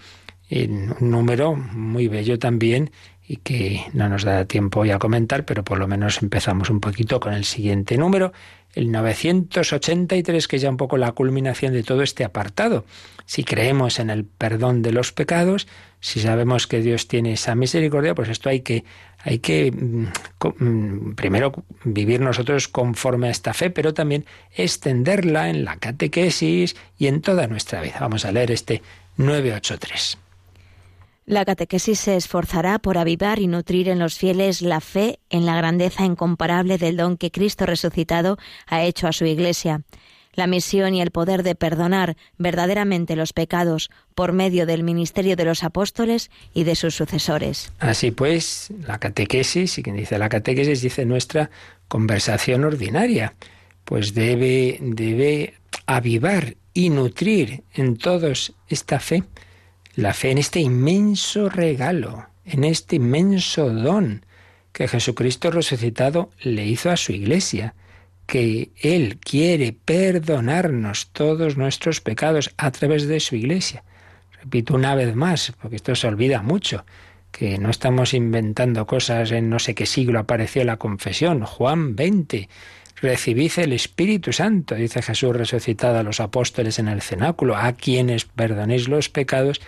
en un número muy bello también y que no nos da tiempo hoy a comentar, pero por lo menos empezamos un poquito con el siguiente número, el 983, que es ya un poco la culminación de todo este apartado. Si creemos en el perdón de los pecados, si sabemos que Dios tiene esa misericordia, pues esto hay que, hay que mm, mm, primero vivir nosotros conforme a esta fe, pero también extenderla en la catequesis y en toda nuestra vida. Vamos a leer este 983. La catequesis se esforzará por avivar y nutrir en los fieles la fe en la grandeza incomparable del don que Cristo resucitado ha hecho a su Iglesia la misión y el poder de perdonar verdaderamente los pecados por medio del ministerio de los apóstoles y de sus sucesores. Así pues, la catequesis, y quien dice la catequesis dice nuestra conversación ordinaria, pues debe, debe avivar y nutrir en todos esta fe, la fe en este inmenso regalo, en este inmenso don que Jesucristo resucitado le hizo a su iglesia que Él quiere perdonarnos todos nuestros pecados a través de su iglesia. Repito una vez más, porque esto se olvida mucho, que no estamos inventando cosas en no sé qué siglo apareció la confesión. Juan 20. Recibid el Espíritu Santo, dice Jesús resucitado a los apóstoles en el cenáculo. A quienes perdonéis los pecados,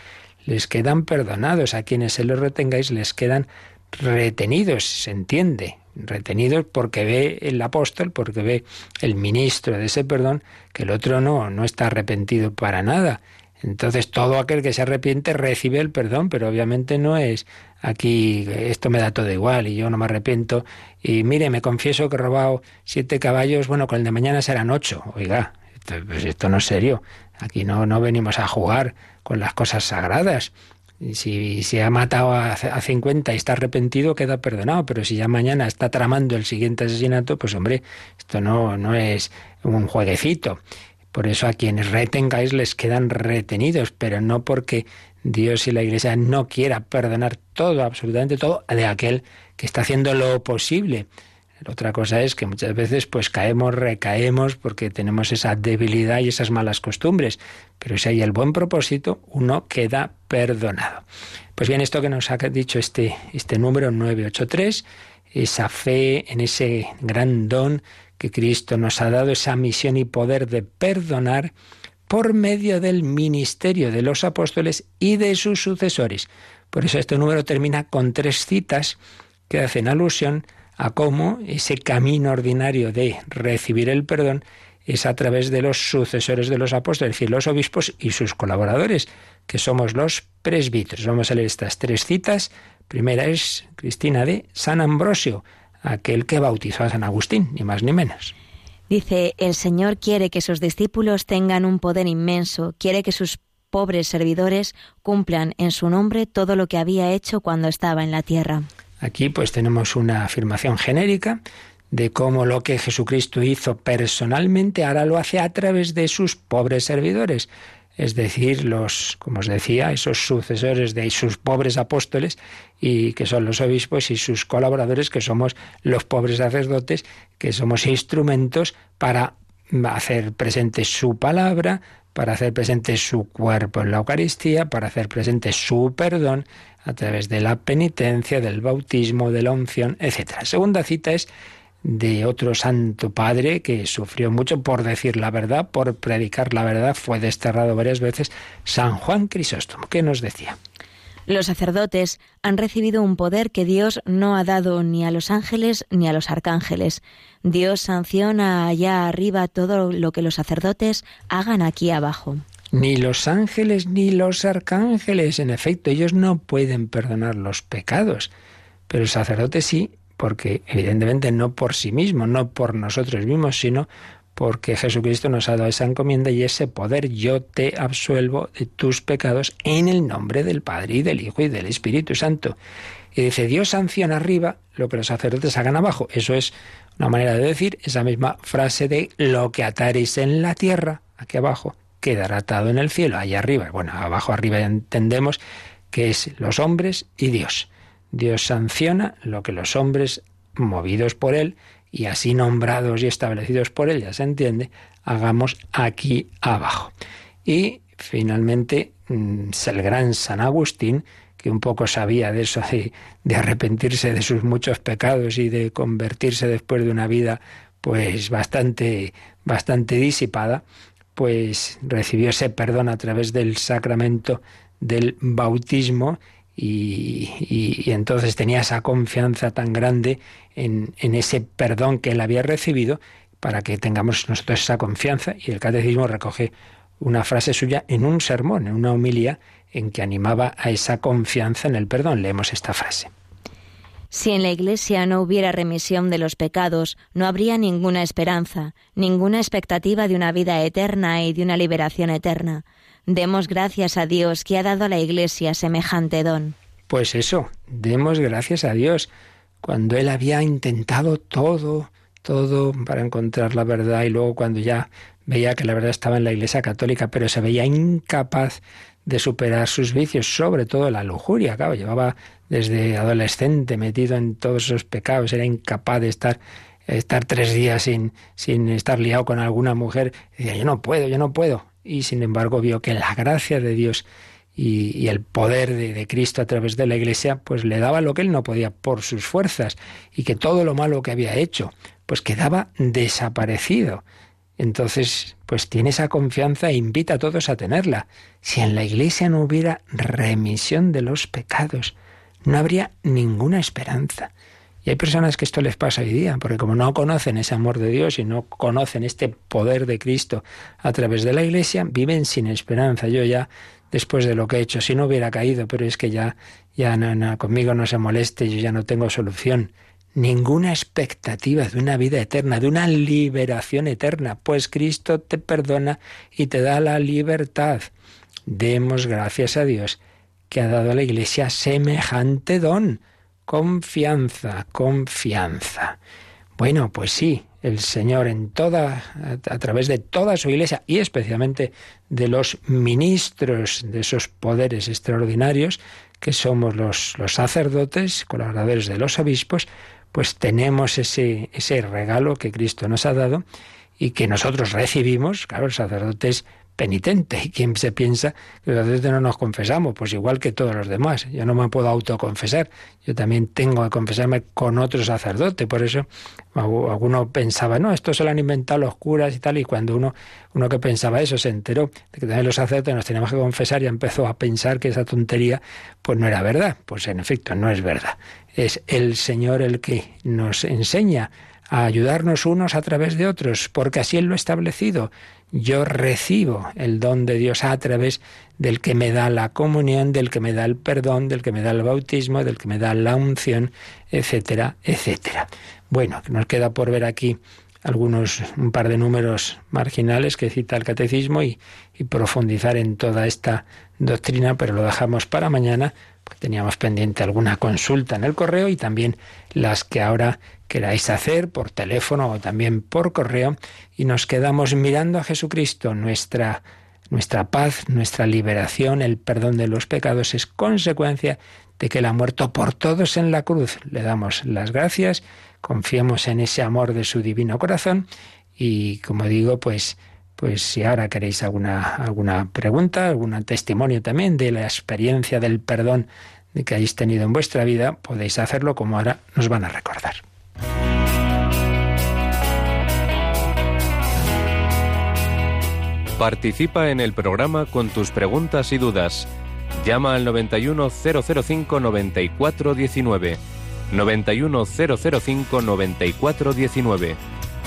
les quedan perdonados. A quienes se los retengáis, les quedan retenidos. Se entiende retenidos porque ve el apóstol, porque ve el ministro de ese perdón, que el otro no, no está arrepentido para nada. Entonces todo aquel que se arrepiente recibe el perdón, pero obviamente no es aquí esto me da todo igual y yo no me arrepiento y mire, me confieso que he robado siete caballos, bueno, con el de mañana serán ocho. Oiga, esto, pues esto no es serio. Aquí no, no venimos a jugar con las cosas sagradas. Si, si ha matado a, a 50 y está arrepentido, queda perdonado. Pero si ya mañana está tramando el siguiente asesinato, pues hombre, esto no, no es un jueguecito. Por eso a quienes retengáis les quedan retenidos, pero no porque Dios y la Iglesia no quiera perdonar todo, absolutamente todo, de aquel que está haciendo lo posible otra cosa es que muchas veces pues caemos, recaemos porque tenemos esa debilidad y esas malas costumbres, pero si hay el buen propósito, uno queda perdonado. Pues bien, esto que nos ha dicho este, este número 983, esa fe en ese gran don que Cristo nos ha dado, esa misión y poder de perdonar por medio del ministerio de los apóstoles y de sus sucesores. Por eso este número termina con tres citas que hacen alusión a cómo ese camino ordinario de recibir el perdón es a través de los sucesores de los apóstoles, es decir, los obispos y sus colaboradores, que somos los presbíteros. Vamos a leer estas tres citas. Primera es Cristina de San Ambrosio, aquel que bautizó a San Agustín, ni más ni menos. Dice, el Señor quiere que sus discípulos tengan un poder inmenso, quiere que sus pobres servidores cumplan en su nombre todo lo que había hecho cuando estaba en la tierra. Aquí pues tenemos una afirmación genérica de cómo lo que Jesucristo hizo personalmente ahora lo hace a través de sus pobres servidores, es decir, los, como os decía, esos sucesores de sus pobres apóstoles y que son los obispos y sus colaboradores que somos los pobres sacerdotes, que somos instrumentos para hacer presente su palabra, para hacer presente su cuerpo en la Eucaristía, para hacer presente su perdón a través de la penitencia, del bautismo, de la unción, etc. Segunda cita es de otro santo padre que sufrió mucho por decir la verdad, por predicar la verdad, fue desterrado varias veces, San Juan Crisóstomo. ¿Qué nos decía? Los sacerdotes han recibido un poder que Dios no ha dado ni a los ángeles ni a los arcángeles. Dios sanciona allá arriba todo lo que los sacerdotes hagan aquí abajo. Ni los ángeles ni los arcángeles, en efecto, ellos no pueden perdonar los pecados, pero el sacerdote sí, porque evidentemente no por sí mismo, no por nosotros mismos, sino porque Jesucristo nos ha dado esa encomienda y ese poder. Yo te absuelvo de tus pecados en el nombre del Padre y del Hijo y del Espíritu Santo. Y dice, Dios sanciona arriba lo que los sacerdotes hagan abajo. Eso es una manera de decir esa misma frase de lo que ataréis en la tierra, aquí abajo, quedará atado en el cielo, allá arriba. Bueno, abajo arriba entendemos que es los hombres y Dios. Dios sanciona lo que los hombres, movidos por Él, y así nombrados y establecidos por Él, ya se entiende, hagamos aquí abajo. Y finalmente, mm, el gran San Agustín, que un poco sabía de eso, de, de, arrepentirse de sus muchos pecados y de convertirse después de una vida pues bastante, bastante disipada, pues recibió ese perdón a través del sacramento del bautismo y, entonces tenía esa confianza tan grande en, ese perdón que él había recibido para que tengamos nosotros esa confianza. Y el catecismo recoge una frase suya en un sermón, en una homilía, en que animaba a esa confianza en el perdón. Leemos esta frase. Si en la Iglesia no hubiera remisión de los pecados, no habría ninguna esperanza, ninguna expectativa de una vida eterna y de una liberación eterna. Demos gracias a Dios que ha dado a la Iglesia semejante don. Pues eso, demos gracias a Dios. Cuando Él había intentado todo, todo para encontrar la verdad y luego cuando ya veía que la verdad estaba en la Iglesia Católica, pero se veía incapaz de superar sus vicios, sobre todo la lujuria. Claro, llevaba desde adolescente metido en todos esos pecados, era incapaz de estar estar tres días sin, sin estar liado con alguna mujer. Decía, yo no puedo, yo no puedo. Y sin embargo vio que la gracia de Dios y, el poder de, de, Cristo a través de la Iglesia, pues le daba lo que él no podía por sus fuerzas y que todo lo malo que había hecho, pues quedaba desaparecido. Entonces, pues tiene esa confianza e invita a todos a tenerla. Si en la Iglesia no hubiera remisión de los pecados, no habría ninguna esperanza. Y hay personas que esto les pasa hoy día, porque como no conocen ese amor de Dios y no conocen este poder de Cristo a través de la Iglesia, viven sin esperanza. Yo ya, después de lo que he hecho, si no hubiera caído, pero es que ya, ya conmigo no se moleste, yo ya no tengo solución ninguna expectativa de una vida eterna, de una liberación eterna, pues Cristo te perdona y te da la libertad. Demos gracias a Dios que ha dado a la Iglesia semejante don. Confianza, confianza. Bueno, pues sí, el Señor en toda, a través de toda su iglesia y especialmente de los ministros de esos poderes extraordinarios que somos los, los sacerdotes, colaboradores de los obispos, pues tenemos ese, ese regalo que Cristo nos ha dado y que nosotros recibimos, claro, el sacerdote penitente. ¿Y quién se piensa que los sacerdotes no nos confesamos? Pues igual que todos los demás. Yo no me puedo autoconfesar. Yo también tengo que confesarme con otro sacerdote. Por eso alguno pensaba, no, esto se lo han inventado los curas y tal. Y cuando uno, uno que pensaba eso se enteró de que también los sacerdotes nos teníamos que confesar y empezó a pensar que esa tontería pues no era verdad. Pues en efecto, no es verdad. Es el Señor el que nos enseña a ayudarnos unos a través de otros, porque así Él lo ha establecido. Yo recibo el don de Dios a través del que me da la comunión, del que me da el perdón, del que me da el bautismo, del que me da la unción, etcétera, etcétera. Bueno, nos queda por ver aquí algunos, un par de números marginales que cita el catecismo y, y profundizar en toda esta doctrina, pero lo dejamos para mañana, teníamos pendiente alguna consulta en el correo y también las que ahora queráis hacer por teléfono o también por correo y nos quedamos mirando a Jesucristo. Nuestra, nuestra paz, nuestra liberación, el perdón de los pecados es consecuencia de que Él ha muerto por todos en la cruz. Le damos las gracias, confiemos en ese amor de su divino corazón y como digo, pues pues si ahora queréis alguna, alguna pregunta, algún testimonio también de la experiencia del perdón que hayáis tenido en vuestra vida, podéis hacerlo como ahora nos van a recordar. Participa en el programa con tus preguntas y dudas. Llama al 91005-9419. 91005-9419.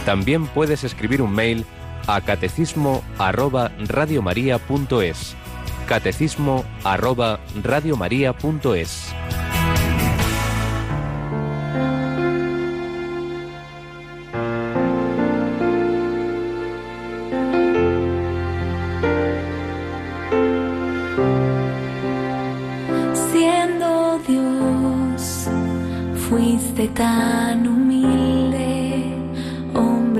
También puedes escribir un mail a catecismo arroba radiomaria.es. Catecismo arroba radiomaria.es. Siendo Dios, fuiste tan humilde,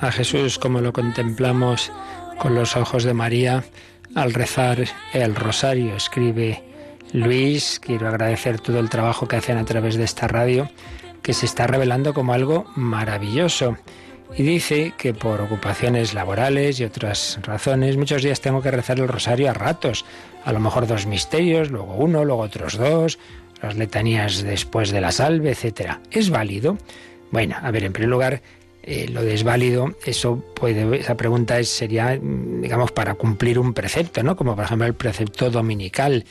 A Jesús como lo contemplamos con los ojos de María al rezar el rosario, escribe Luis. Quiero agradecer todo el trabajo que hacen a través de esta radio, que se está revelando como algo maravilloso. Y dice que por ocupaciones laborales y otras razones, muchos días tengo que rezar el rosario a ratos. A lo mejor dos misterios, luego uno, luego otros dos, las letanías después de la salve, etc. ¿Es válido? Bueno, a ver, en primer lugar, eh, lo desválido, eso puede, esa pregunta es, sería, digamos, para cumplir un precepto, ¿no? Como por ejemplo el precepto dominical.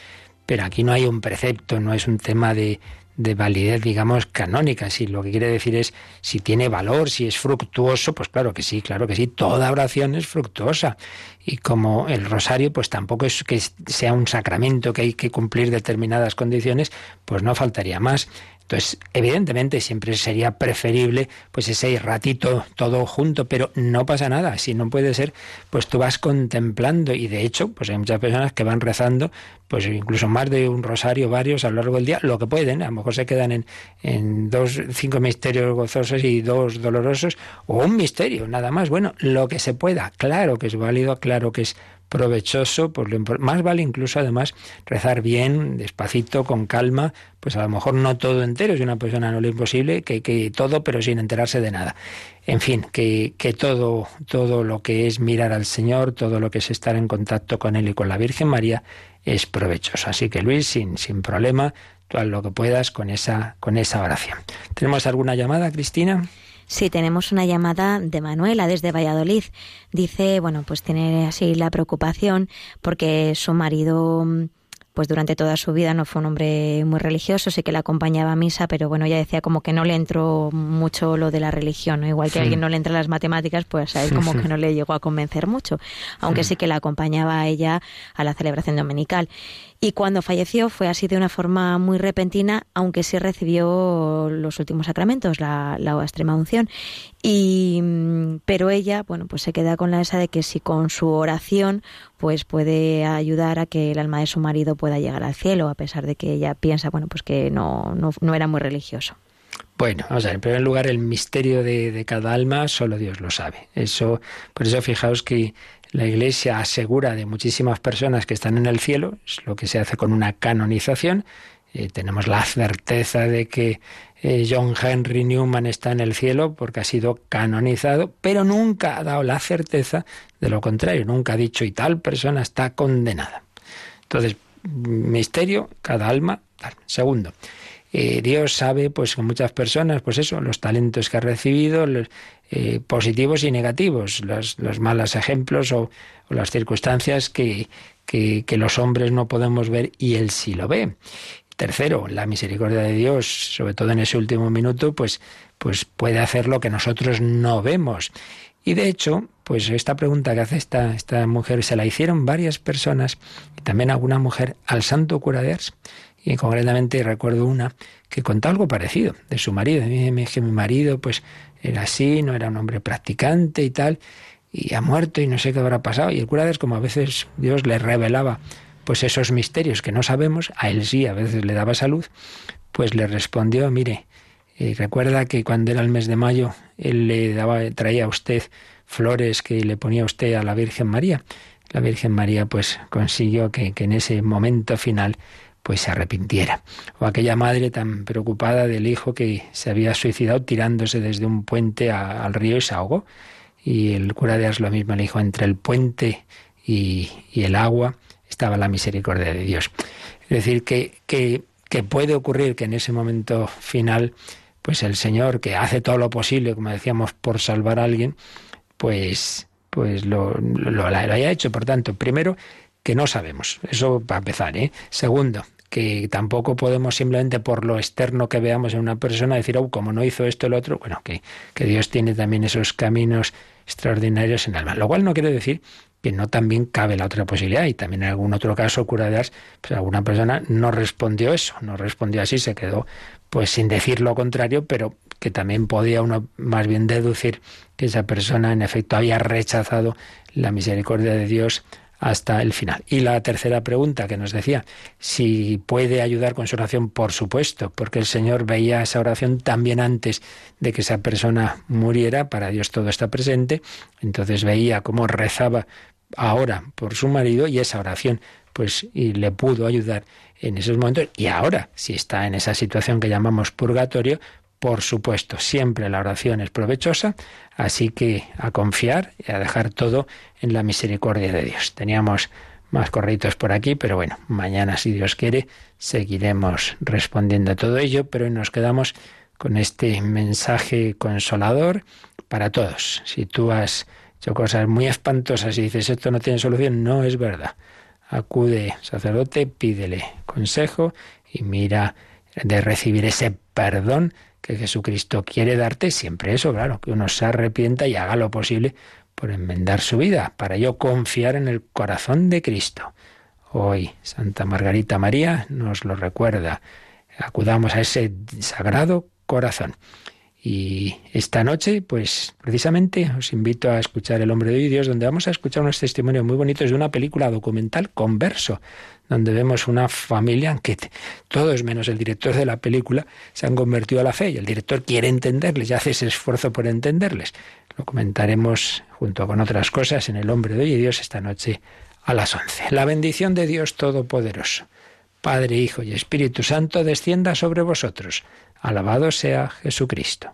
Pero aquí no hay un precepto, no es un tema de, de validez, digamos, canónica. Si lo que quiere decir es si tiene valor, si es fructuoso, pues claro que sí, claro que sí. Toda oración es fructuosa. Y como el rosario, pues tampoco es que sea un sacramento que hay que cumplir determinadas condiciones, pues no faltaría más. Entonces, evidentemente siempre sería preferible pues ese ratito todo junto, pero no pasa nada. Si no puede ser, pues tú vas contemplando y de hecho, pues hay muchas personas que van rezando, pues incluso más de un rosario, varios a lo largo del día, lo que pueden. A lo mejor se quedan en, en dos, cinco misterios gozosos y dos dolorosos, o un misterio, nada más. Bueno, lo que se pueda. Claro que es válido, claro que es provechoso, pues lo más vale incluso además rezar bien, despacito, con calma, pues a lo mejor no todo entero, si una persona no es imposible, que, que todo, pero sin enterarse de nada. En fin, que, que todo, todo lo que es mirar al Señor, todo lo que es estar en contacto con Él y con la Virgen María, es provechoso. Así que Luis, sin, sin problema, tú haz lo que puedas con esa, con esa oración. ¿Tenemos alguna llamada, Cristina? Sí, tenemos una llamada de Manuela desde Valladolid. Dice, bueno, pues tiene así la preocupación porque su marido pues durante toda su vida no fue un hombre muy religioso, sí que le acompañaba a misa, pero bueno, ella decía como que no le entró mucho lo de la religión, igual que a alguien no le entra las matemáticas, pues a él como que no le llegó a convencer mucho, aunque sí que la acompañaba a ella a la celebración dominical. Y cuando falleció fue así de una forma muy repentina, aunque sí recibió los últimos sacramentos, la, extrema unción. Y, pero ella, bueno, pues se queda con la esa de que si con su oración, pues puede ayudar a que el alma de su marido pueda llegar al cielo, a pesar de que ella piensa, bueno, pues que no, no, no era muy religioso. Bueno, vamos a ver, en primer lugar, el misterio de, de, cada alma solo Dios lo sabe. Eso, por eso fijaos que la Iglesia asegura de muchísimas personas que están en el cielo, es lo que se hace con una canonización. Eh, tenemos la certeza de que eh, John Henry Newman está en el cielo porque ha sido canonizado, pero nunca ha dado la certeza de lo contrario, nunca ha dicho y tal persona está condenada. Entonces, misterio, cada alma. Tal. Segundo, eh, Dios sabe, pues, que muchas personas, pues eso, los talentos que ha recibido, los, eh, positivos y negativos, los, los malos ejemplos o, las circunstancias que, que, los hombres no podemos ver y Él sí lo ve. Tercero, la misericordia de Dios, sobre todo en ese último minuto, pues, pues puede hacer lo que nosotros no vemos. Y de hecho, pues esta pregunta que hace esta, esta mujer se la hicieron varias personas, y también alguna mujer, al santo cura de. Y concretamente recuerdo una que contó algo parecido de su marido. Dime que mi marido pues era así, no era un hombre practicante y tal, y ha muerto y no sé qué habrá pasado. Y el cura es como a veces Dios le revelaba pues esos misterios que no sabemos, a él sí, a veces le daba salud, pues le respondió, mire, eh, recuerda que cuando era el mes de mayo, él le daba, traía a usted flores que le ponía a usted a la Virgen María. La Virgen María pues consiguió que en ese momento final pues se arrepintiera. O aquella madre tan preocupada del hijo que se había suicidado tirándose desde un puente a, al río y se ahogó. Y el cura de Ars lo mismo le dijo, entre el puente y, y, el agua estaba la misericordia de Dios. Es decir, que, que, que puede ocurrir que en ese momento final, pues el Señor, que hace todo lo posible, como decíamos, por salvar a alguien, pues, pues lo, lo, lo haya hecho. Por tanto, primero, que no sabemos. Eso para empezar. ¿eh? Segundo, que tampoco podemos simplemente por lo externo que veamos en una persona decir, oh, como no hizo esto el otro, bueno, que, que Dios tiene también esos caminos extraordinarios en el alma. Lo cual no quiere decir que no también cabe la otra posibilidad. Y también en algún otro caso, cura de Ars, pues alguna persona no respondió eso, no respondió así, se quedó pues sin decir lo contrario, pero que también podía uno más bien deducir que esa persona en efecto había rechazado la misericordia de Dios hasta el final. Y la tercera pregunta que nos decía, si puede ayudar con su oración, por supuesto, porque el Señor veía esa oración también antes de que esa persona muriera, para Dios todo está presente, entonces veía cómo rezaba ahora por su marido y esa oración pues y le pudo ayudar en esos momentos y ahora si está en esa situación que llamamos purgatorio por supuesto, siempre la oración es provechosa, así que a confiar y a dejar todo en la misericordia de Dios. Teníamos más corritos por aquí, pero bueno, mañana, si Dios quiere, seguiremos respondiendo a todo ello, pero hoy nos quedamos con este mensaje consolador para todos. Si tú has hecho cosas muy espantosas y dices esto no tiene solución, no es verdad. Acude, sacerdote, pídele consejo y mira de recibir ese perdón que Jesucristo quiere darte siempre eso, claro, que uno se arrepienta y haga lo posible por enmendar su vida, para yo confiar en el corazón de Cristo. Hoy Santa Margarita María nos lo recuerda. Acudamos a ese sagrado corazón. Y esta noche, pues precisamente os invito a escuchar El hombre de Dios, donde vamos a escuchar unos testimonios muy bonitos de una película documental converso, donde vemos una familia en que todos menos el director de la película se han convertido a la fe y el director quiere entenderles y hace ese esfuerzo por entenderles. Lo comentaremos junto con otras cosas en El hombre de Dios esta noche a las once. La bendición de Dios Todopoderoso, Padre, Hijo y Espíritu Santo, descienda sobre vosotros Alabado sea Jesucristo.